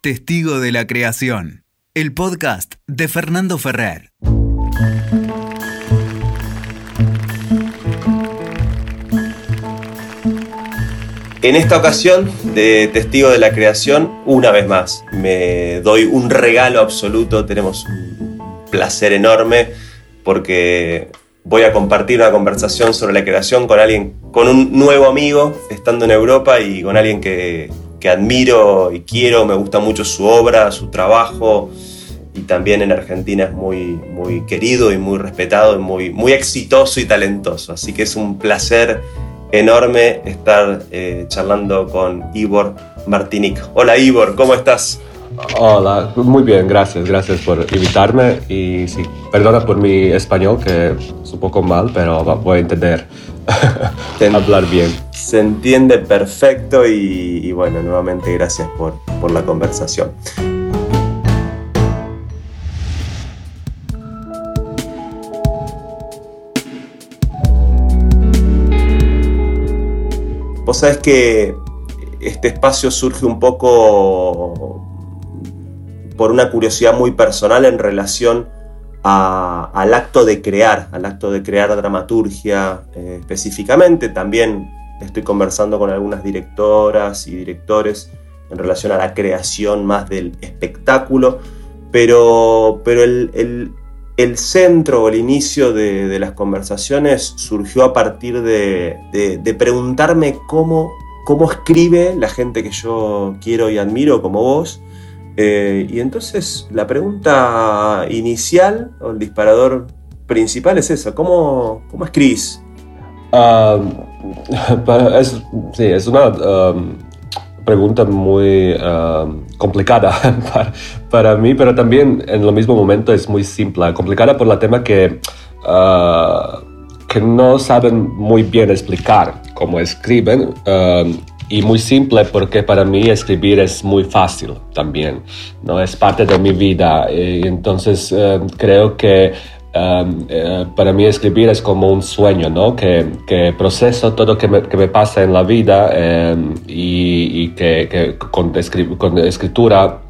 Testigo de la Creación, el podcast de Fernando Ferrer. En esta ocasión de Testigo de la Creación, una vez más, me doy un regalo absoluto, tenemos un placer enorme porque voy a compartir una conversación sobre la creación con alguien, con un nuevo amigo, estando en Europa y con alguien que, admiro y quiero, me gusta mucho su obra, su trabajo y también en Argentina es muy, muy querido y muy respetado y muy, muy exitoso y talentoso. Así que es un placer enorme estar eh, charlando con Ivor Martinic. Hola Ivor, ¿cómo estás? Hola, muy bien, gracias, gracias por invitarme y sí, perdona por mi español que es un poco mal, pero voy a entender hablar bien. Se entiende perfecto y, bueno, nuevamente gracias por, por la conversación. Vos sabés que este espacio surge un poco por una curiosidad muy personal en relación al acto de crear, al acto de crear dramaturgia eh, específicamente. También estoy conversando con algunas directoras y directores en relación a la creación más del espectáculo, pero, pero el, centro o el inicio de, las conversaciones surgió a partir de, de preguntarme cómo, cómo escribe la gente que yo quiero y admiro como vos, eh, y entonces la pregunta inicial o el disparador principal es esa, ¿cómo, cómo escribís? Um, es, sí, es una um, pregunta muy um, complicada para, mí, pero también en el mismo momento es muy simple. Complicada por el tema que, uh, que no saben muy bien explicar cómo escriben y muy simple porque para mí escribir es muy fácil también, ¿no? Es parte de mi vida y entonces eh, creo que um, eh, para mí escribir es como un sueño, ¿no? Que, que proceso todo que me, que me pasa en la vida em, y, y, que, que con, con, escritura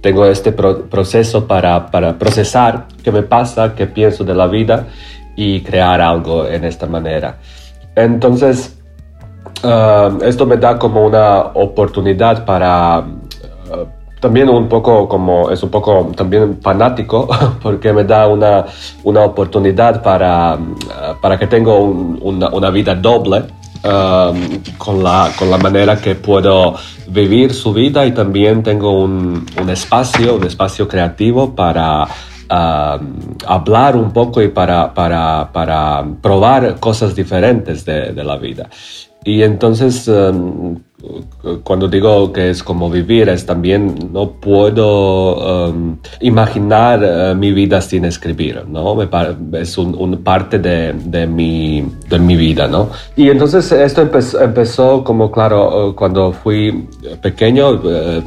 tengo este proceso para, para procesar qué me pasa, qué pienso de la vida y crear algo en esta manera. Entonces, Ah, esto me da como una oportunidad para ah, también un poco como es un poco también fanático porque me da una, una oportunidad para, ah, para que tenga una, una, vida doble con, la, con la manera que puedo vivir su vida y también tengo un, un espacio, un espacio creativo para hablar un poco y para, para, para probar cosas diferentes de, de la vida. Y entonces, em, cuando digo que es como vivir, es también no puedo em, imaginar eh, mi vida sin escribir, ¿no? es una parte de, de, mi, de mi vida, ¿no? Y entonces esto empezó, como, claro, eh, cuando fui pequeño, eh,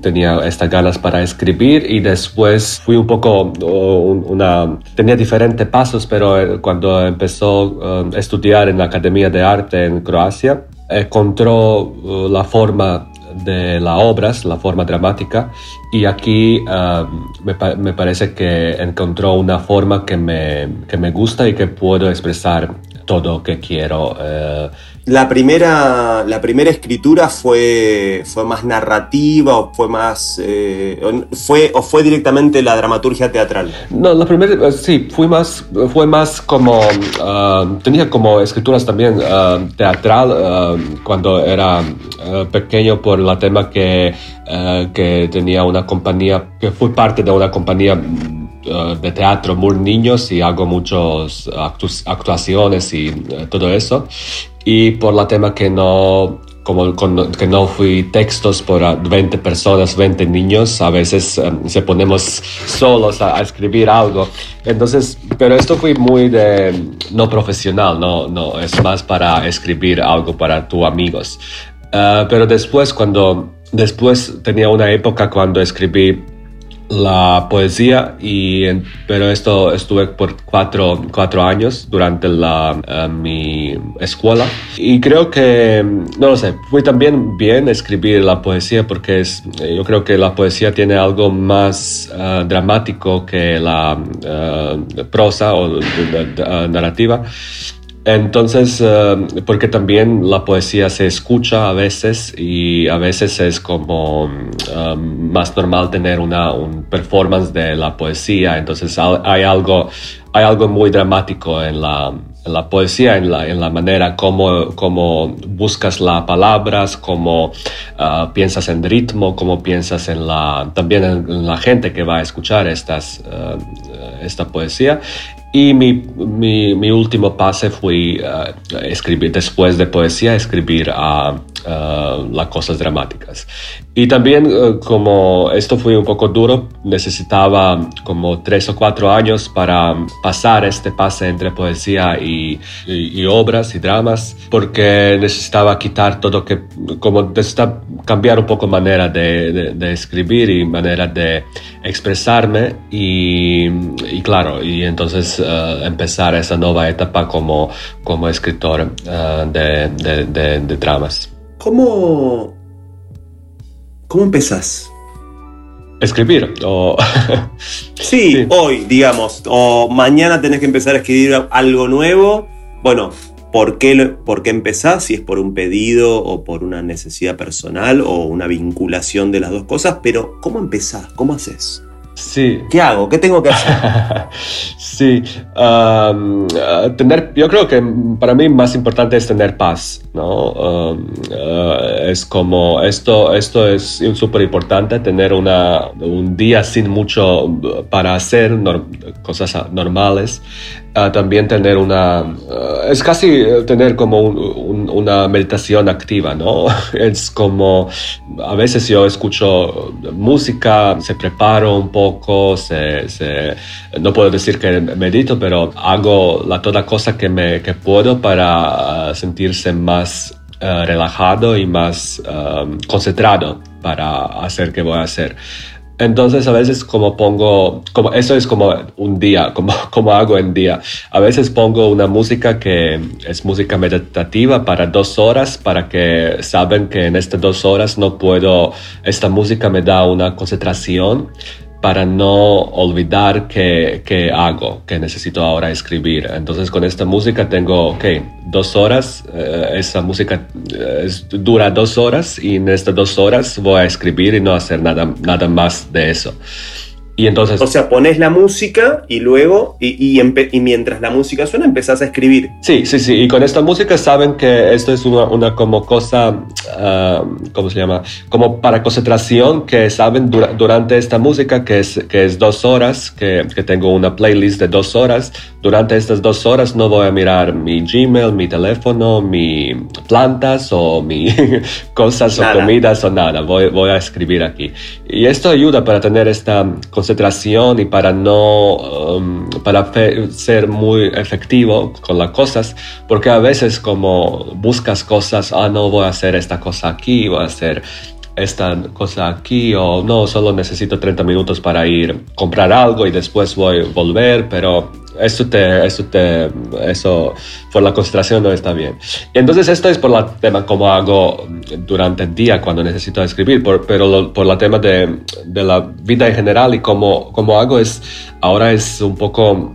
tenía estas ganas para escribir y después fui un poco, una, tenía diferentes pasos, pero cuando empezó a estudiar en la Academia de Arte en Croacia, encontró uh, la forma de las obras, la forma dramática, y aquí um, me, parece que encontró una forma que me, que me gusta y que puedo expresar todo lo que quiero. Uh, la primera, la primera escritura fue, fue más narrativa o fue más eh, fue o fue directamente la dramaturgia teatral. No, la primera eh, sí fue más fue más como ah, tenía como escrituras también uh, teatral uh, cuando era pequeño por el tema que que tenía una compañía que fue parte de una compañía de teatro muy niños y hago muchas actuaciones y todo eso y por la tema que no como que no fui textos por 20 personas, 20 niños, a veces um, se ponemos solos a, escribir algo. Entonces, pero esto fue muy de no profesional, no, no, es más para escribir algo para tus amigos. Uh, pero después, cuando, después tenía una época cuando escribí la poesía, y pero esto estuve por cuatro, cuatro años durante la, eh, mi escuela. Y creo que, no lo sé, fue también bien escribir la poesía porque es, yo creo que la poesía tiene algo más eh, dramático que la eh, prosa o narrativa. Entonces, eh, porque también la poesía se escucha a veces y a veces es como um, más normal tener una un performance de la poesía. Entonces hay algo, hay algo muy dramático en la, en la poesía, en la, en la manera como, como buscas las palabras, cómo uh, piensas en ritmo, cómo piensas en la, también en, la gente que va a escuchar estas, uh, esta poesía. Y mi, mi, último pase fue uh, escribir, después de poesía, escribir a las cosas dramáticas. Y también uh, como esto fue un poco duro, necesitaba como tres o cuatro años para pasar este pase entre poesía y, y, obras y dramas, porque necesitaba quitar todo que, como necesitaba cambiar un poco manera de, de, de escribir y manera de expresarme y, y claro, y entonces uh, empezar esa nueva etapa como, como escritor uh, de, de, dramas. ¿Cómo, cómo empezás? Escribir. O... sí, sí, hoy, digamos, o mañana tenés que empezar a escribir algo nuevo. Bueno, ¿por qué, ¿por qué empezás? Si es por un pedido o por una necesidad personal o una vinculación de las dos cosas, pero ¿cómo empezás? ¿Cómo haces? Sí. ¿Qué hago? ¿Qué tengo que hacer? sí. Um, uh, tener, yo creo que para mí más importante es tener paz, ¿no? Um, uh, es como esto, esto es súper importante, tener una, un día sin mucho para hacer cosas normales también tener una, uh, es casi tener como una meditación activa, ¿no? Es como, a veces yo escucho música, se preparo un poco, se, no puedo decir que medito, pero hago la toda cosa que, me, que puedo para sentirse más relajado y más concentrado para hacer que voy a hacer. Entonces a veces como pongo, como eso es como un día, como, como hago en día. A veces pongo una música que es música meditativa para dos horas, para que saben que en estas dos horas no puedo, esta música me da una concentración para no olvidar qué, hago, que necesito ahora escribir. Entonces con esta música tengo, ok, dos horas, eh, esa música eh, dura dos horas y en estas dos horas voy a escribir y no hacer nada, nada más de eso. Y entonces... O sea, pones la música y luego, y, y, mientras la música suena, empezás a escribir. Sí, sí, sí. Y con esta música saben que esto es una, una como cosa, uh, ¿cómo se llama? Como para concentración, que saben durante esta música, que es, que es dos horas, que, que, tengo una playlist de dos horas. Durante estas dos horas no voy a mirar mi Gmail, mi teléfono, mi plantas o mi cosas o comidas o nada. Voy, voy a escribir aquí. Y esto ayuda para tener esta concentración concentración y para no, um, para ser muy efectivo con las cosas, porque a veces como buscas cosas, ah, no voy a hacer esta cosa aquí, voy a hacer esta cosa aquí o no, solo necesito 30 minutos para ir comprar algo y después voy a volver, pero eso te, eso te, eso por la concentración no está bien. Entonces esto es por el tema como hago durante el día cuando necesito escribir, por, pero por el tema de, de, la vida en general y cómo, cómo hago es, ahora es un poco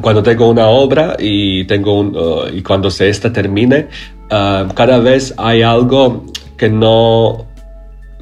cuando tengo una obra y tengo un, uh, y cuando se esta termine, uh, cada vez hay algo que no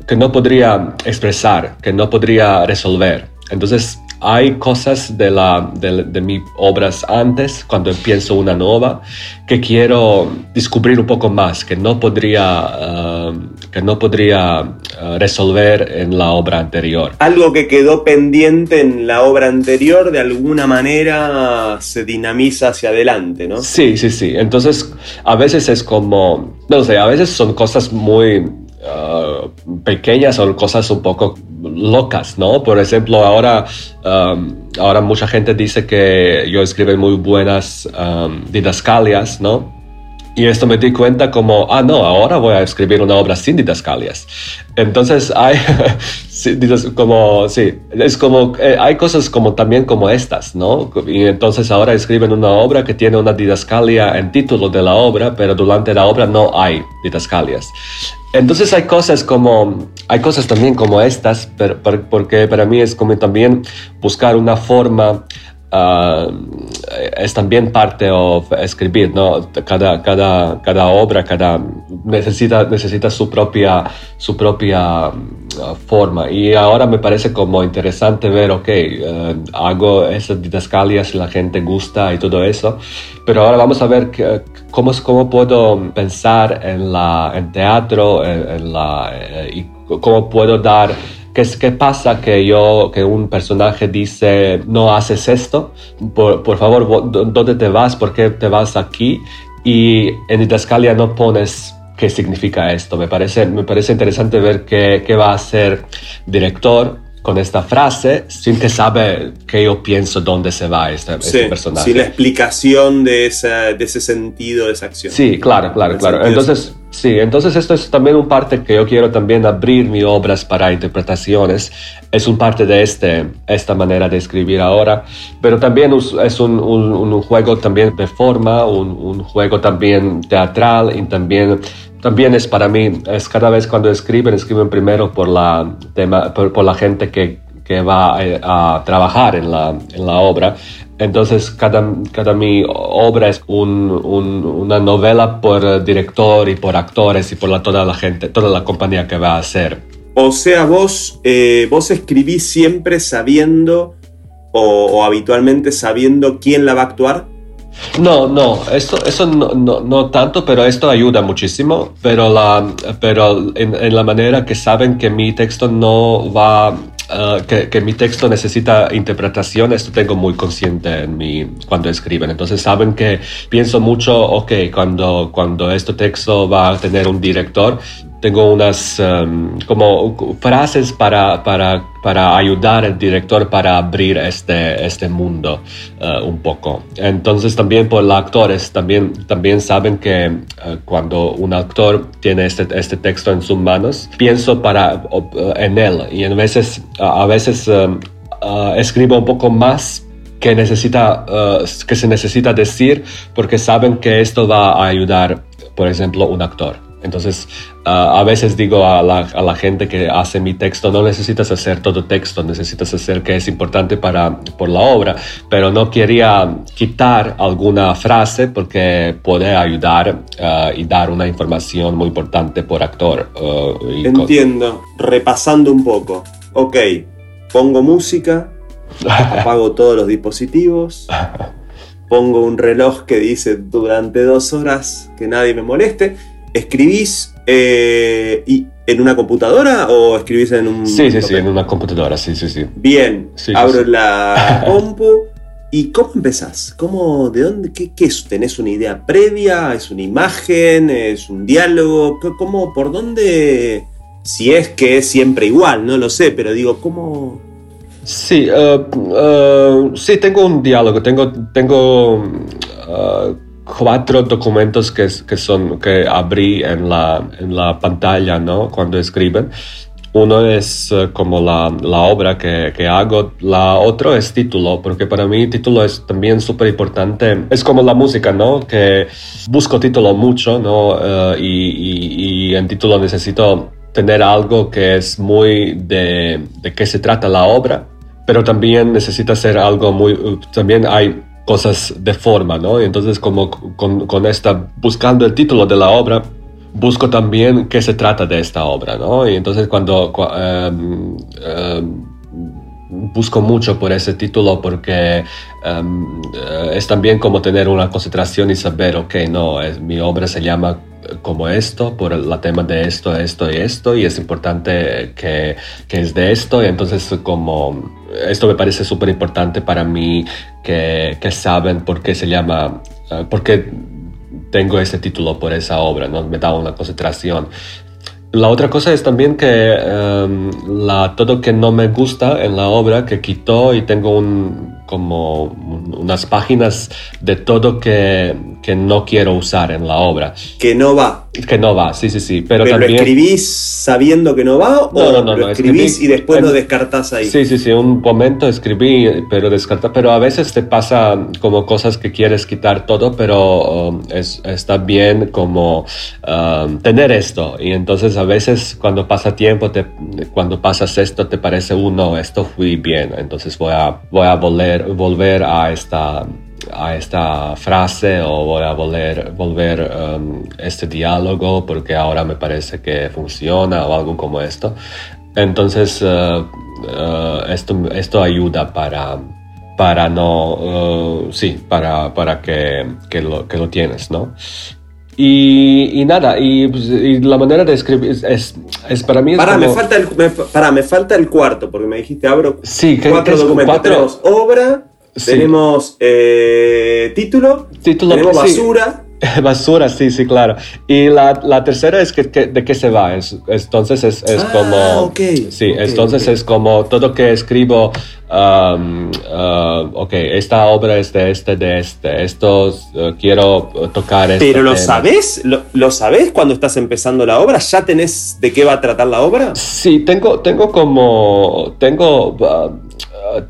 que no podría expresar, que no podría resolver. Entonces hay cosas de, la, de, mis obras antes, cuando empiezo una nueva, que quiero descubrir un poco más, que no podría, uh, que no podría uh, resolver en la obra anterior. Algo que quedó pendiente en la obra anterior, de alguna manera se dinamiza hacia adelante, ¿no? Sí, sí, sí. Entonces, a veces es como, no sé, a veces son cosas muy Uh, pequeñas o cosas un poco locas, ¿no? Por ejemplo, ahora, ahora mucha gente dice que yo escribo muy buenas um, didascalias, ¿no? Y esto me di cuenta como, ah, no, ahora voy a escribir una obra sin didascalias. Entonces hay, como, sí, es como, eh, hay cosas como también como estas, ¿no? Y entonces ahora escriben una obra que tiene una didascalia en título de la obra, pero durante la obra no hay didascalias. Entonces hay cosas como, hay cosas también como estas, porque para mí es como también buscar una forma Ah, es también parte de escribir, ¿no? Cada, cada, cada obra cada, necesita, necesita su propia, su propia ah, forma. Y ahora me parece como interesante ver, ok, ah, hago esas didascalias, la gente gusta y todo eso, pero ahora vamos a ver cómo, cómo puedo pensar en, la, en teatro en, la, eh, y cómo puedo dar ¿Qué, pasa que yo, que un personaje dice, no haces esto? Por, por favor, ¿dónde te vas? ¿Por qué te vas aquí? Y en Didascalia no pones qué significa esto. Me parece, me parece interesante ver qué, qué va a hacer director con esta frase sin que sabe que yo pienso dónde se va este, este personaje. Sí, la explicación de, de ese sentido, de esa acción. Sí, claro, claro, claro. Entonces, sí, entonces esto es también un parte que yo quiero también abrir mis obras para interpretaciones. Es un parte de este, esta manera de escribir ahora, pero también es un, un, un juego también de forma, un, un juego también teatral y también también es para mí, es cada vez cuando escriben, escriben primero por la, tema, por, la gente que, que va eh, a, trabajar en la, en la, obra. Entonces, cada, cada mi obra es un, una novela por director y por actores y por la, toda la gente, toda la compañía que va a hacer. O sea, vos, eh, vos escribís siempre sabiendo o, o habitualmente sabiendo quién la va a actuar. No, no, esto, eso no, no, tanto, pero esto ayuda muchísimo, pero, la, pero en, la manera que saben que mi texto no va, eh, que, que, mi texto necesita interpretación, esto tengo muy consciente en mi, cuando escriben. Entonces saben que pienso mucho, ok, cuando, cuando este texto va a tener un director, tengo unas em, como frases para, para, para, ayudar al director para abrir este, este mundo eh, un poco. Entonces también por los actores, también, también saben que eh, cuando un actor tiene este, este texto en sus manos, pienso para, en él y a veces, a veces em, escribo un poco más que, necesita, que se necesita decir porque saben que esto va a ayudar, por ejemplo, un actor. Entonces, ah, a veces digo a la, gente que hace mi texto, no necesitas hacer todo texto, necesitas hacer que es importante para, por la obra, pero no quería quitar alguna frase porque puede ayudar ah, y dar una información muy importante por actor. Ah, Entiendo, repasando un poco. Ok, pongo música, apago todos los dispositivos. Pongo un reloj que dice durante dos horas que nadie me moleste ¿Escribís eh, y, en una computadora o escribís en un... Sí, sí, sí, en una computadora, sí, sí, sí. Bien, abro la compu. ¿Y cómo empezás? ¿Cómo, ¿De dónde? Qué, qué, es? ¿Tenés una idea previa? ¿Es una imagen? ¿Es un diálogo? ¿Cómo, por dónde? Si es que es siempre igual, no lo sé, pero digo, ¿cómo...? Sí, uh, uh, sí, tengo un diálogo, tengo, tengo uh, cuatro documentos que, que, son, que abrí en la, en la pantalla ¿no? cuando escriben. Uno es eh, como la, la obra que, que, hago, la otro es título, porque para mí título es también súper importante. Es como la música, ¿no? Que busco título mucho, ¿no? Eh, y, y, en título necesito tener algo que es muy de, de qué se trata la obra, pero también necesita ser algo muy... También hay cosas de forma, ¿no? Y entonces como con, con, esta, buscando el título de la obra, busco también qué se trata de esta obra, ¿no? Y entonces cuando em, em, busco mucho por ese título porque em, eh, es también como tener una concentración y saber, ok, no, mi obra se llama como esto, por el tema de esto, esto y esto, y es importante que, que es de esto, y entonces como esto me parece súper importante para mí que, que, saben por qué se llama, uh, por qué tengo ese título por esa obra, ¿no? me da una concentración. La otra cosa es también que um, la, todo que no me gusta en la obra que quitó y tengo un, como unas páginas de todo que, que no quiero usar en la obra. Que no va. Que no va, sí, sí, sí. Pero, ¿Pero también... lo escribís sabiendo que no va o No, no, no, lo escribís escribí- y después lo en- descartás ahí? Sí, sí, sí, un momento escribí, pero descarta, pero a veces te pasa como cosas que quieres quitar todo, pero um, es, está bien como um, tener esto. Y entonces a veces cuando pasa tiempo, te, cuando pasas esto, te parece uno, esto fui bien, entonces voy a, voy a volver, volver a esta a esta frase o voy a volver, volver um, este diálogo porque ahora me parece que funciona o algo como esto. Entonces, uh, uh, esto, esto ayuda para, para no, uh, sí, para, para que, que, lo, que lo tienes, ¿no? Y, y nada, y, pues, y la manera de escribir es, es, es para mí... Es Pará, me como- falta el, me, pará, me falta el cuarto, porque me dijiste abro Sí, cuatro documentos. cuatro- Tenemos obra, Sí. tenemos eh, título, Título, tenemos sí. basura. Basura, sí, sí, claro. Y la, la tercera es que, que- de qué se va. Es, entonces es, es Ah, como... ok, Sí, entonces es como todo que escribo, um, uh, ok, esta obra es de este, de este, esto uh, quiero tocar este Pero lo tema. sabés, lo, lo sabés cuando estás empezando la obra, ya tenés de qué va a tratar la obra. Sí, tengo, tengo como, tengo, uh,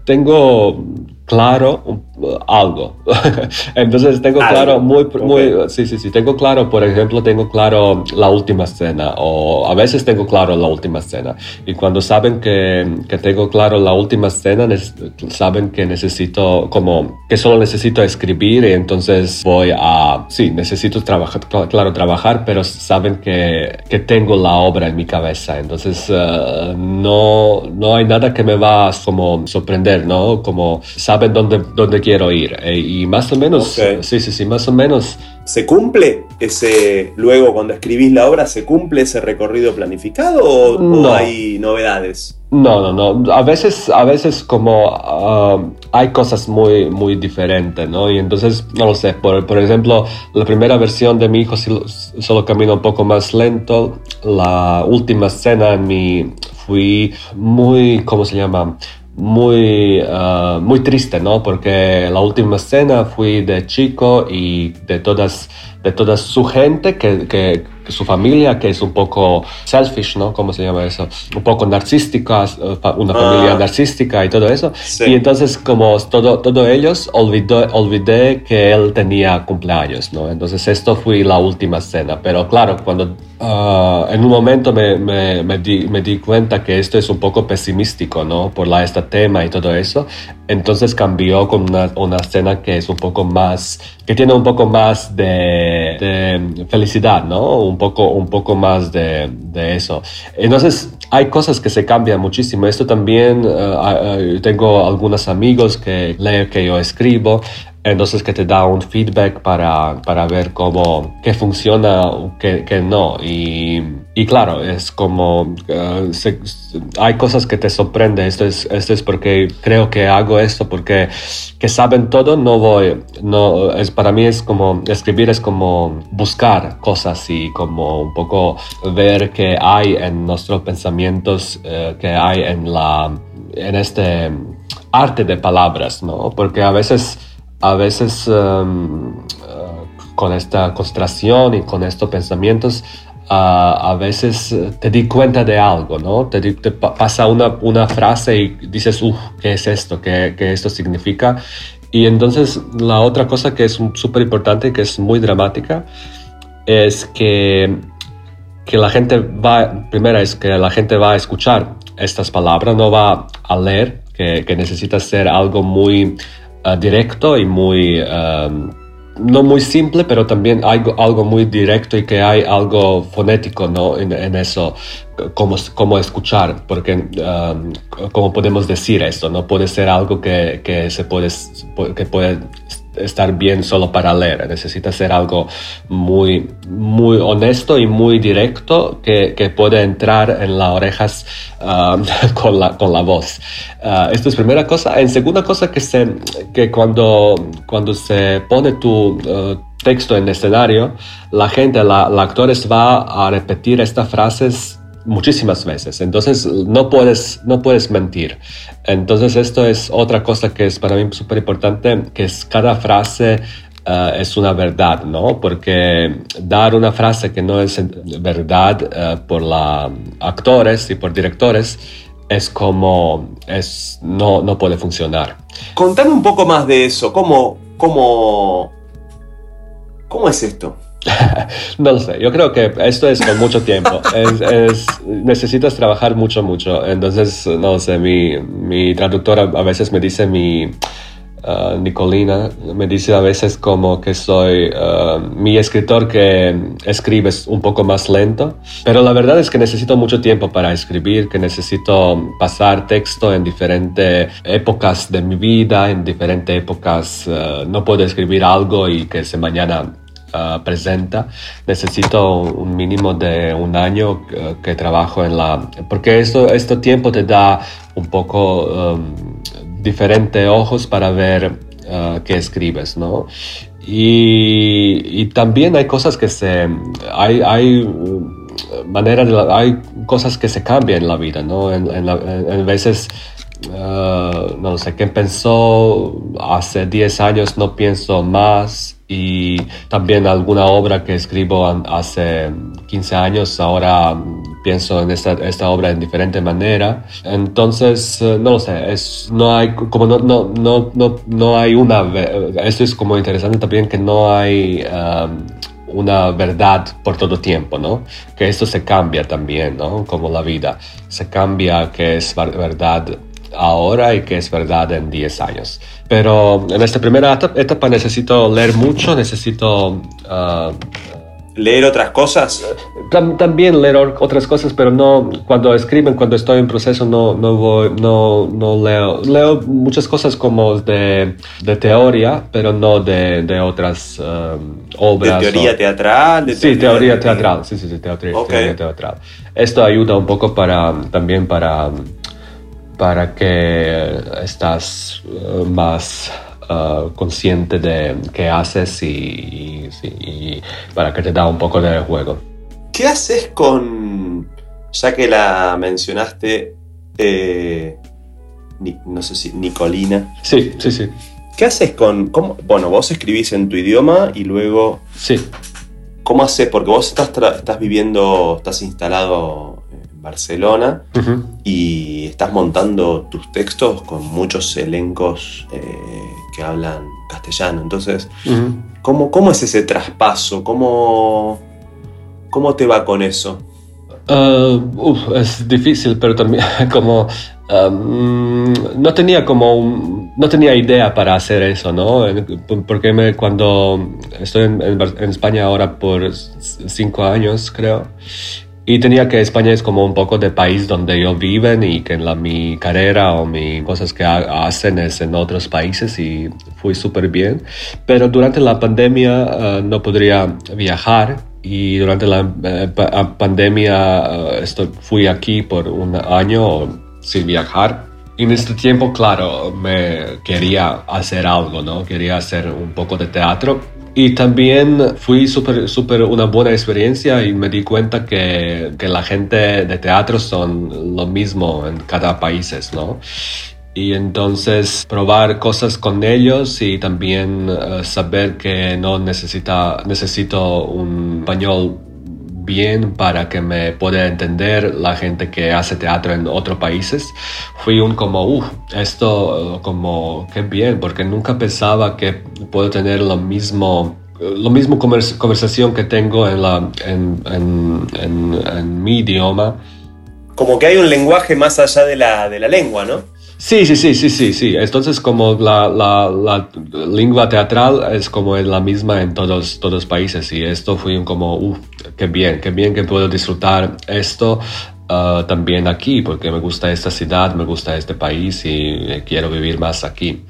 tengo claro uh, algo. Entonces tengo Algo, claro muy, muy, sí, sí, sí, tengo claro, por ejemplo, tengo claro la última escena o a veces tengo claro la última escena. Y cuando saben que, que tengo claro la última escena, nes- saben que necesito como, que solo necesito escribir y entonces voy a, sí, necesito trabajar, cl- claro, trabajar, pero saben que, que tengo la obra en mi cabeza. Entonces eh, no, no hay nada que me va a como sorprender, ¿no? Como saben dónde, dónde quiero ir. E- y más o menos, Ok. sí, sí, sí, más o menos. ¿Se cumple ese, luego cuando escribís la obra, se cumple ese recorrido planificado o, o No. hay novedades? No, no, no. A veces, a veces como ah, hay cosas muy, muy diferentes, ¿no? Y entonces, no lo sé. Por, por ejemplo, la primera versión de mi hijo solo camina un poco más lento. La última escena en mi fui muy, ¿cómo se llama? Muy, ah, muy triste, ¿no? Porque la última escena fui de chico y de todas, de toda su gente, que, que, que su familia, que es un poco selfish, ¿no? ¿Cómo se llama eso? Un poco narcística, eh, una Ah. familia narcística y todo eso. Sí. Y entonces, como todo, todo ellos, olvidó, olvidé que él tenía cumpleaños, ¿no? Entonces, esto fue la última escena. Pero claro, cuando ah, en un momento me, me, me, di, me di cuenta que esto es un poco pesimístico, ¿no? Por la, este tema y todo eso. Entonces cambió con una, una escena que es un poco más, que tiene un poco más de, de felicidad, ¿no? Un poco, un poco más de, de eso. Entonces hay cosas que se cambian muchísimo. Esto también, eh, eh, tengo algunos amigos que leen que yo escribo. Entonces que te da un feedback para, para ver cómo, qué funciona, qué, qué no. Y, y claro, es como, eh, se- hay cosas que te sorprenden. Esto es, esto es porque creo que hago esto porque que saben todo, no voy, no, es, para mí es como, escribir es como buscar cosas y como un poco ver qué hay en nuestros pensamientos, eh, qué hay en la, en este arte de palabras, ¿no? Porque a veces a veces um, uh, con esta concentración y con estos pensamientos, uh, a veces uh, te di cuenta de algo, ¿no? Te, te pa- pasa una, una frase y dices, uff, ¿qué es esto? ¿Qué, qué esto significa? Y entonces la otra cosa que es súper importante, que es muy dramática, es que, que la gente va, primero es que la gente va a escuchar estas palabras, no va a leer, que, que necesita ser algo muy uh, directo y muy, um, no muy simple, pero también algo, algo muy directo y que hay algo fonético ¿no? en, eso, cómo, cómo escuchar, porque um, cómo podemos decir esto, no puede ser algo que, que se puede, que puede estar bien solo para leer, necesita ser algo muy, muy honesto y muy directo que, que puede entrar en las orejas um, con, la, con la voz. Uh, esto es primera cosa. En segunda cosa que, se, que cuando, cuando se pone tu uh, texto en escenario, la gente, la, la actores va a repetir estas frases muchísimas veces. Entonces no puedes, no puedes mentir. Entonces esto es otra cosa que es para mí súper importante, que es cada frase eh, es una verdad, ¿no? Porque dar una frase que no es verdad eh, por la actores y por directores es como es no, no puede funcionar. Contame un poco más de eso, ¿cómo, cómo, cómo es esto? no lo sé, yo creo que esto es con mucho tiempo. necesitas trabajar mucho, mucho. Entonces, no sé, mi, mi traductora a veces me dice mi... Uh, Nicolina me dice a veces como que soy uh, mi escritor que escribe un poco más lento, pero la verdad es que necesito mucho tiempo para escribir, que necesito pasar texto en diferentes épocas de mi vida, en diferentes épocas. Uh, no puedo escribir algo y que se mañana Ah, presenta, necesito un mínimo de un año que, trabajo en la... Porque esto, este tiempo te da un poco um, diferentes ojos para ver uh, qué escribes, ¿no? Y, también hay cosas que se... Hay, hay maneras, hay cosas que se cambian en la vida, ¿no? En, en, veces... Uh, no sé, qué pensó hace 10 años no pienso más y también alguna obra que escribo hace 15 años, ahora pienso en esta, esta obra en diferente manera. Entonces, eh, no lo sé, es, no hay, como no, no, no, no, no hay una, esto es como interesante también que no hay una verdad por todo tiempo, ¿no? Que esto se cambia también, ¿no? Como la vida, se cambia que es verdad ahora y que es verdad en 10 años. Pero en esta primera etapa necesito leer mucho, necesito... Ah, ¿Leer otras cosas? también leer otras cosas, pero no cuando escriben, cuando estoy en proceso, no, no, voy, no, no leo. Leo muchas cosas como de, de teoría, pero no de, de otras um, obras. ¿De teoría teatral? sí, teoría, teatral. Sí, sí, sí, teoría, teoría teatral. Esto ayuda un poco para, también para para que estás eh, más eh, consciente de qué haces y, para que te da un poco de juego. ¿Qué haces con, ya que la mencionaste, eh, no sé si Nicolina? Sí, sí, sí. ¿Qué haces con, cómo, bueno, vos escribís en tu idioma y luego... Sí. ¿Cómo haces? Porque vos estás, estás viviendo, estás instalado Barcelona y estás montando tus textos con muchos elencos eh, que hablan castellano. Entonces, ¿cómo, es ese traspaso? ¿Cómo, cómo te va con eso? Uh, es difícil, pero también como um, no tenía como no tenía idea para hacer eso, ¿no? Porque me, cuando estoy en, en, España ahora por cinco años, creo, y tenía que España es como un poco de país donde yo viven y que la, mi carrera o mis cosas que hacen es en otros países y fui súper bien. Pero durante la pandemia eh, no podría viajar y durante la eh, pandemia uh, fui aquí por un año sin viajar. Y en este tiempo, claro, me quería hacer algo, ¿no? Quería hacer un poco de teatro y también fui súper, súper una buena experiencia y me di cuenta que, que, la gente de teatro son lo mismo en cada país, ¿no? Y entonces probar cosas con ellos y también eh, saber que no necesita, necesito un español bien para que me pueda entender la gente que hace teatro en otros países. Fui un como, uff, esto como, qué bien, porque nunca pensaba que puedo tener lo mismo lo mismo conversación que tengo en, la, en, en, en, mi idioma. Como que hay un lenguaje más allá de la, de la lengua, ¿no? Sí, sí, sí, sí, sí, sí. Entonces como la, la, la lengua teatral es como la misma en todos los países y esto fue como, uff, qué bien, qué bien que puedo disfrutar esto uh, también aquí porque me gusta esta ciudad, me gusta este país y quiero vivir más aquí.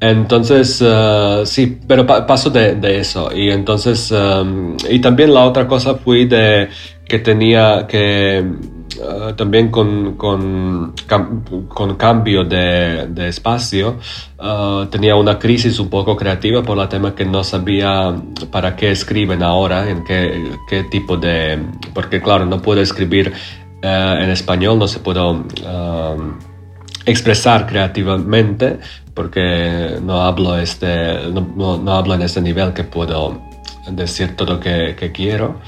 Entonces, uh, sí, pero paso de, de, eso. Y entonces, um, y también la otra cosa fue de que tenía que uh, también con, con, cambio de, espacio, uh, tenía una crisis un poco creativa por la tema que no sabía para qué escriben ahora, en qué, qué tipo de... Porque claro, no puedo escribir en español, no se puedo expresar creativamente, porque no hablo, este, no, hablo en ese nivel que puedo decir todo lo que, quiero.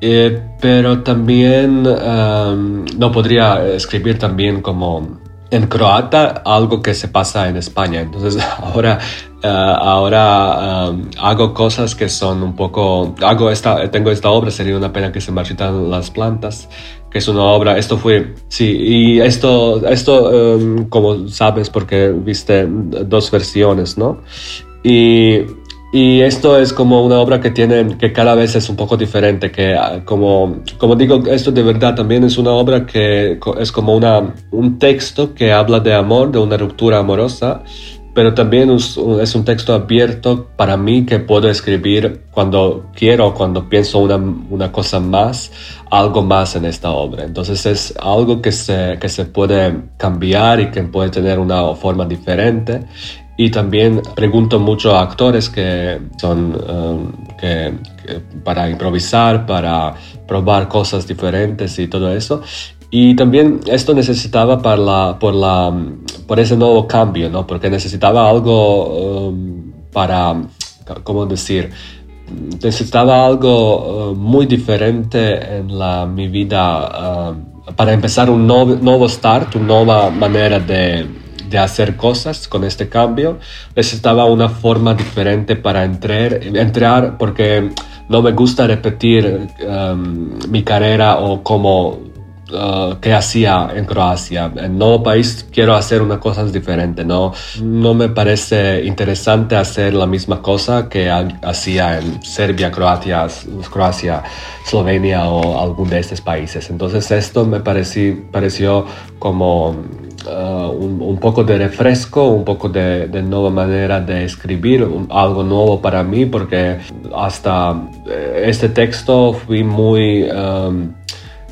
Eh, pero también no podría escribir también como en croata algo que se pasa en España. Entonces ahora, eh, ahora hago cosas que son un poco... Hago esta, tengo esta obra, sería una pena que se marchitan las plantas, que es una obra, esto fue, sí, y esto, esto em, como sabes, porque viste dos versiones, ¿no? Y, y, esto es como una obra que tiene, que cada vez es un poco diferente, que ah, como, como digo, esto de verdad también es una obra que es como una, un texto que habla de amor, de una ruptura amorosa, pero también es, un texto abierto para mí que puedo escribir cuando quiero, cuando pienso una, una, cosa más, algo más en esta obra. Entonces es algo que se, que se puede cambiar y que puede tener una forma diferente. Y también pregunto mucho a actores que son um, que, para improvisar, para probar cosas diferentes y todo eso. Y también esto necesitaba para la, por, la, por ese nuevo cambio, ¿no? Porque necesitaba algo um, para, ¿cómo decir? Necesitaba algo uh, muy diferente en la, mi vida uh, para empezar un nuevo, nuevo start, una nueva manera de, de hacer cosas con este cambio. Necesitaba una forma diferente para entrar, entrar porque no me gusta repetir um, mi carrera o como Uh, que hacía en Croacia. En nuevo país quiero hacer una cosa diferente. No, no me parece interesante hacer la misma cosa que hacía en Serbia, Croacia, Croacia, Eslovenia o algún de estos países. Entonces esto me pareció, pareció como uh, un, poco de refresco, un poco de, nueva manera de escribir, algo nuevo para mí, porque hasta eh, este texto fui muy... Um,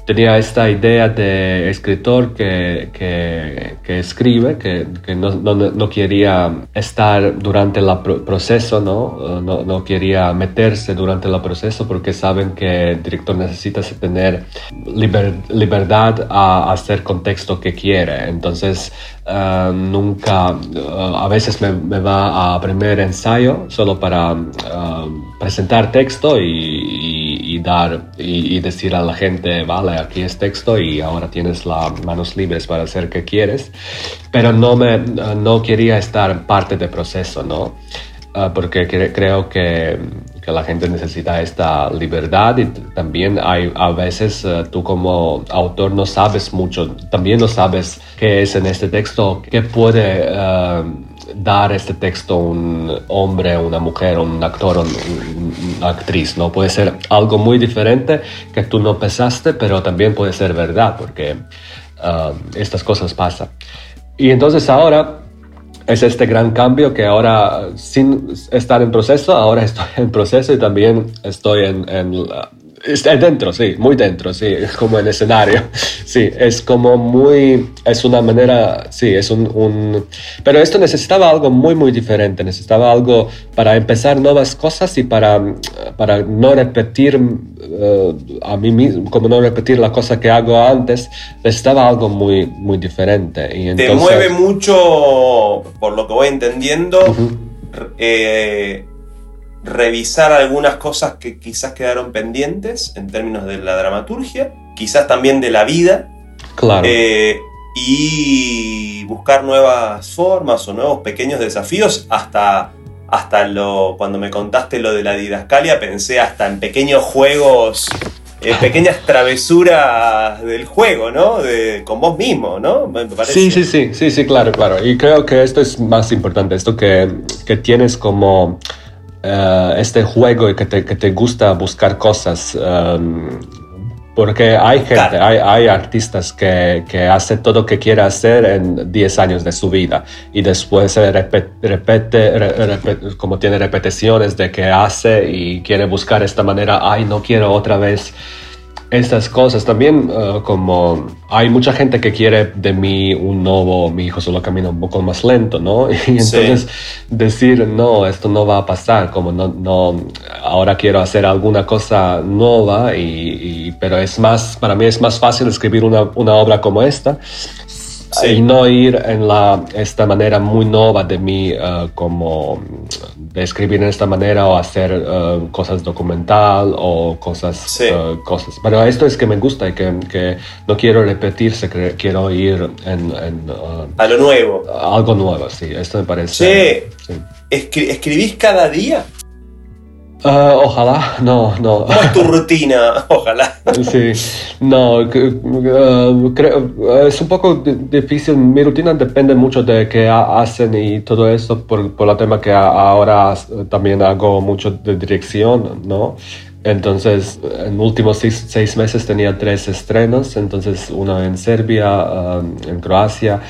tenía esta idea de escritor que, que, escribe, que, no, no, no, quería estar durante el proceso, ¿no? ¿no? No, quería meterse durante el proceso porque saben que el director necesita tener libertad a hacer contexto que quiere. Entonces, uh, nunca, uh, a veces me, va a primer ensayo solo para uh, presentar texto y y, dar y, decir a la gente, vale, aquí es texto y ahora tienes las manos libres para hacer que quieres, pero no, me, no quería estar parte del proceso, ¿no? Ah, porque creo que, que, la gente necesita esta libertad y también hay a veces ah, tú como autor no sabes mucho, también no sabes qué es en este texto, qué puede... Ah, dar este texto a un hombre, una mujer, un actor, una actriz, ¿no? Puede ser algo muy diferente que tú no pensaste, pero también puede ser verdad, porque uh, estas cosas pasan. Y entonces ahora es este gran cambio que ahora, sin estar en proceso, ahora estoy en proceso y también estoy en, en Está dentro, sí, muy dentro, sí, como en escenario. Sí, es como muy, es una manera, sí, es un, un, Pero esto necesitaba algo muy, muy diferente, necesitaba algo para empezar nuevas cosas y para, para no repetir eh, a mí mismo, como no repetir la cosa que hago antes, necesitaba algo muy, muy diferente. Y Te mueve mucho, por lo que voy entendiendo, revisar algunas cosas que quizás quedaron pendientes en términos de la dramaturgia, quizás también de la vida. Claro. Eh, y buscar nuevas formas o nuevos pequeños desafíos hasta hasta lo cuando me contaste lo de la didascalia pensé hasta en pequeños juegos en pequeñas travesuras del juego, ¿no? De, con vos mismo, ¿no? Sí, sí, sí, sí, sí, claro, claro. Y creo que esto es más importante, esto que, que tienes como eh, este juego y que te, que te, gusta buscar cosas. Um, porque hay gente, hay, hay, artistas que, que hace todo lo que quiere hacer en 10 años de su vida y después repete, repete, como tiene repeticiones de que hace y quiere buscar esta manera, ay, no quiero otra vez estas cosas. También uh, como hay mucha gente que quiere de mí un nuevo, mi hijo solo camina un poco más lento, ¿no? Y entonces decir, no, esto no va a pasar, como no, no, ahora quiero hacer alguna cosa nueva, y, pero es más, para mí es más fácil escribir una, una obra como esta y no ir en la, esta manera muy nueva de mí, uh, como de escribir en esta manera o hacer uh, cosas documental o cosas, uh, cosas. Pero esto es que me gusta y que, que no quiero repetirse, que quiero ir en... en a lo nuevo. Algo nuevo, sí, esto me parece... Sí. ¿Escribís cada día? Uh, ojalá, no, no. ¿Cómo es tu rutina? Ojalá. Sí, no, uh, creo, es un poco difícil. Mi rutina depende mucho de qué hacen y todo eso, por, por el tema que ahora también hago mucho de dirección, ¿no? Entonces, en los últimos seis, meses tenía tres estrenos, entonces uno en Serbia, um, en Croacia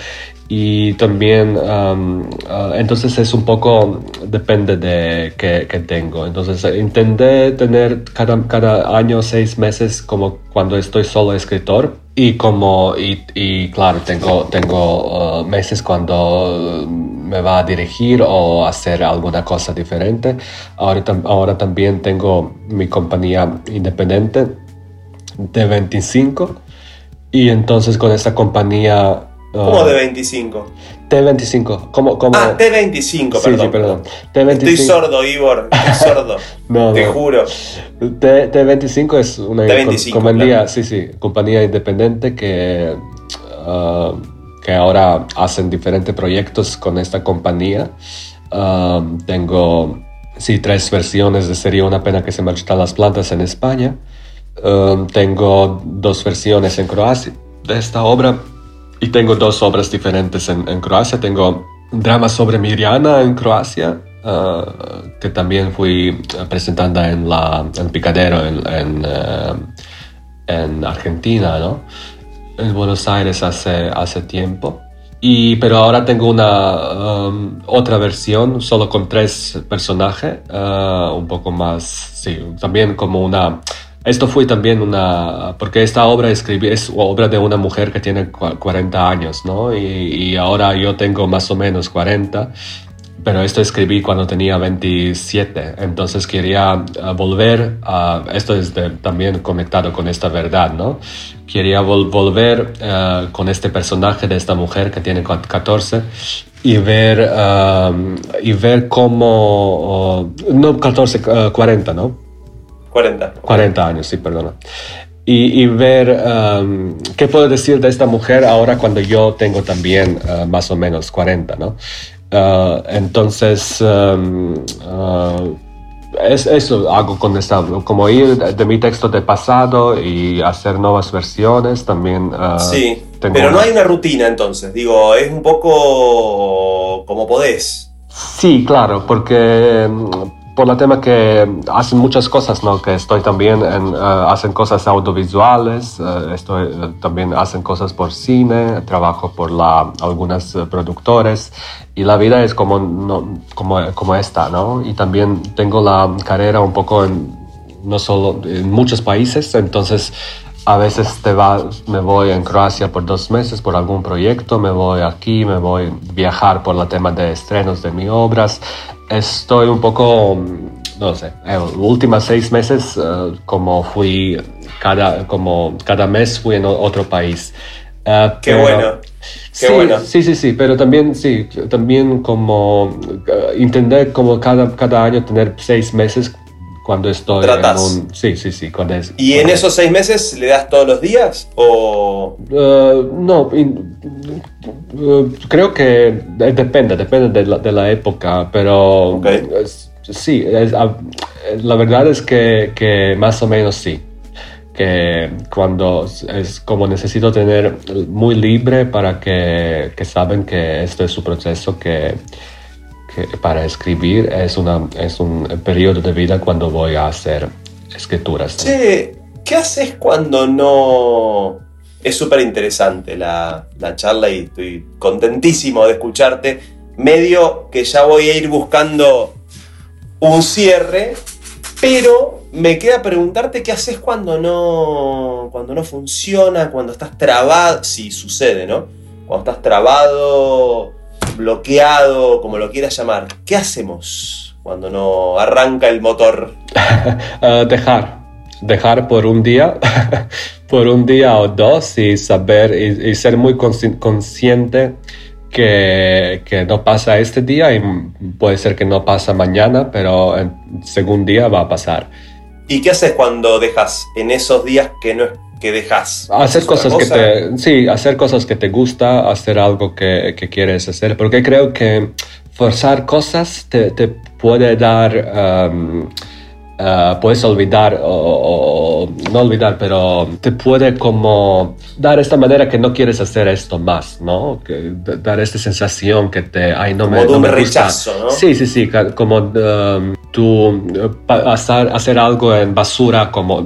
y también um, uh, entonces es un poco depende de qué, tengo. Entonces intenté tener cada, cada año seis meses como cuando estoy solo escritor. Y como y, y claro tengo tengo uh, meses cuando me va a dirigir o hacer alguna cosa diferente. Ahora, ahora también tengo mi compañía independiente de 25 y entonces con esta compañía ¿Cómo de 25? T25. ¿Cómo, cómo? Ah, T25, perdón. Sí, perdón. T25. Estoy sordo, Ivor. Estoy sordo. no, Te juro. T, T25 es una compañía, sí, sí, compañía independiente que, ah, que ahora hacen diferentes proyectos con esta compañía. Ah, tengo, sí, tres versiones de Sería una pena que se marchitan las plantas en España. Ah, tengo dos versiones en Croacia de esta obra y tengo dos obras diferentes en, Croacia. Tengo drama sobre Miriana en Croacia, ah, que también fui presentando en, la, el Picadero en, ah, en, Argentina, ¿no? En Buenos Aires hace, hace tiempo. Y, pero ahora tengo una um, otra versión solo con tres personajes, ah, un poco más, sí, también como una esto fue también una, porque esta obra escribí, es obra de una mujer que tiene 40 años, ¿no? Y, ahora yo tengo más o menos 40, pero esto escribí cuando tenía 27, entonces quería eh, volver a, esto es también conectado con esta verdad, ¿no? Quería volver eh, con este personaje de esta mujer que tiene 14 y ver, eh, y ver cómo, no 14, 40, ¿no? 40. 40 años, sí, perdona. Y, ver um, qué puedo decir de esta mujer ahora cuando yo tengo también uh, más o menos 40, ¿no? Uh, entonces, um, uh, es eso hago con esta, como ir de mi texto de pasado y hacer nuevas versiones también. sí, pero no hay una rutina entonces, digo, es un poco como podés. Sí, claro, porque por la tema que hacen muchas cosas, ¿no? Que estoy también en, eh, hacen cosas audiovisuales, uh, estoy, eh, también hacen cosas por cine, trabajo por la, algunas productores y la vida es como, no, como, como esta, ¿no? Y también tengo la carrera un poco en, no solo en muchos países, entonces a veces te va, me voy en Croacia por dos meses por algún proyecto, me voy aquí, me voy a viajar por la tema de estrenos de mis obras estoy un poco, no sé, los últimos seis meses eh, como fui, cada, como cada mes fui en otro país. Uh, Qué bueno. Qué sí, bueno. sí, sí, sí, pero también, sí, también como uh, intenté como cada, cada año tener seis meses cuando estoy en un... Sí, sí, sí. Cuando es, ¿Y en esos seis meses le das todos los días? ¿O...? Uh, no, uh, creo que depende, depende de la, de la época, pero sí, ah, la verdad es que, que, más o menos sí. Que cuando es como necesito tener muy libre para que, que saben que esto es su proceso, que para escribir es, una, es un periodo de vida cuando voy a hacer escrituras. Che, ¿qué haces cuando no... Es súper interesante la, la charla y estoy contentísimo de escucharte. Medio que ya voy a ir buscando un cierre, pero me queda preguntarte qué haces cuando no, cuando no funciona, cuando estás trabado, si sucede, ¿no? Cuando estás trabado bloqueado, como lo quieras llamar, ¿qué hacemos cuando no arranca el motor? uh, dejar. Dejar por un día, por un día o dos y saber y, ser muy consciente que, que, no pasa este día y puede ser que no pasa mañana, pero el segundo día va a pasar. ¿Y qué haces cuando dejas en esos días que no que dejas? Hacer cosas que te, sí, hacer cosas que te gusta, hacer algo que, que quieres hacer, porque creo que forzar cosas te, te puede dar um, Ah, puedes olvidar o, no olvidar, pero te puede como dar esta manera que no quieres hacer esto más, ¿no? Que, dar esta sensación que te, ay, no me, no me rechazo, ¿no? Sí, sí, sí, como um, tú hacer, hacer algo en basura, como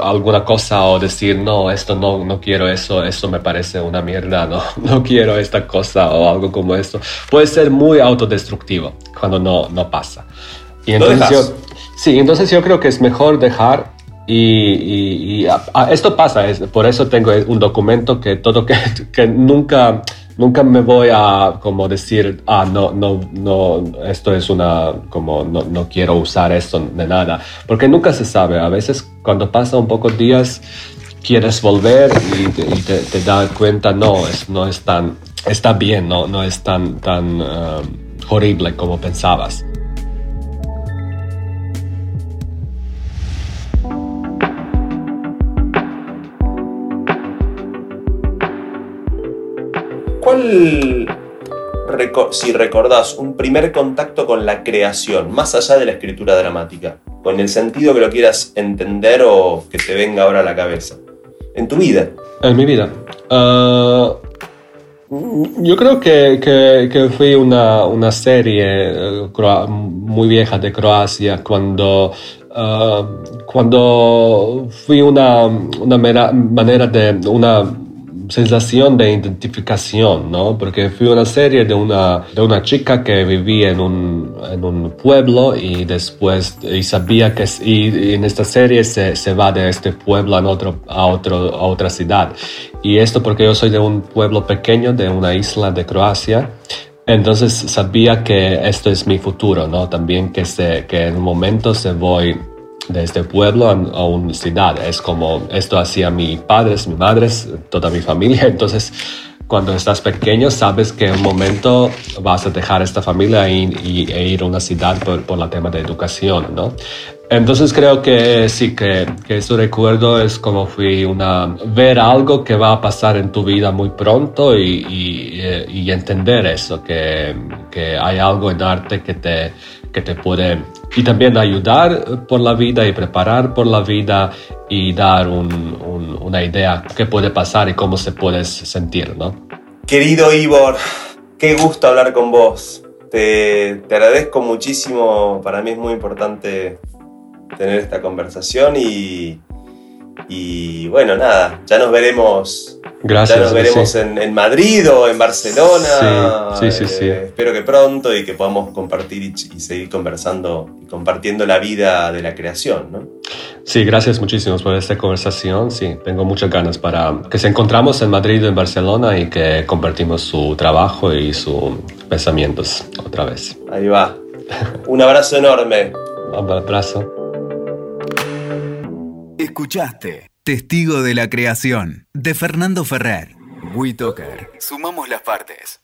alguna cosa o decir, no, esto no, no quiero eso, eso me parece una mierda, no, no quiero esta cosa o algo como esto. Puede ser muy autodestructivo cuando no, no pasa. Y entonces Sí, entonces yo creo que es mejor dejar y, esto pasa, es, por eso tengo un documento que todo que, que nunca nunca me voy a como decir, ah, no, no, no, esto es una, como no, no quiero usar esto de nada, porque nunca se sabe, a veces cuando pasa un poco días quieres volver y, te, te, das cuenta, no, es, no es tan, está bien, no, no es tan, tan um, horrible como pensabas. ¿Cuál, si recordás, un primer contacto con la creación, más allá de la escritura dramática, con el sentido que lo quieras entender o que te venga ahora a la cabeza, en tu vida? En mi vida. Ah, yo creo que, que, fui una, una, serie eh, muy vieja de Croacia cuando, ah, cuando fui una, una manera de una sensación de identificación, ¿no? Porque fui una serie de una, de una chica que vivía en un, en un pueblo y después y sabía que y, en esta serie se, se, va de este pueblo a, otro, a, otro, a otra ciudad. Y esto porque yo soy de un pueblo pequeño, de una isla de Croacia. Entonces sabía que esto es mi futuro, ¿no? También que, se, que en un momento se voy de este pueblo a, una ciudad. Es como esto hacía mi padre, mi madre, toda mi familia. Entonces, cuando estás pequeño, sabes que en un momento vas a dejar esta familia y, e ir a una ciudad por, por el tema de educación, ¿no? Entonces creo que sí, que, que eso recuerdo es como fui una, ver algo que va a pasar en tu vida muy pronto y, y, y entender eso, que, que hay algo en arte que te, que te puede y también ayudar por la vida y preparar por la vida y dar una idea qué puede pasar y cómo se puede sentir, ¿no? Querido Ivor, qué gusto hablar con vos. Te, te agradezco muchísimo, para mí es muy importante tener esta conversación y, y bueno, nada, ya nos veremos. Gracias. Ya nos veremos en, Madrid o en Barcelona. Sí, sí, sí, eh, espero que pronto y que podamos compartir y, seguir conversando y compartiendo la vida de la creación, ¿no? Sí, gracias muchísimo por esta conversación. Sí, tengo muchas ganas para que se encontramos en Madrid o en Barcelona y que compartimos su trabajo y sus pensamientos otra vez. Ahí va. Un abrazo enorme. Un abrazo. Escuchaste Testigo de la Creación de Fernando Ferrer. WeToker. Sumamos las partes.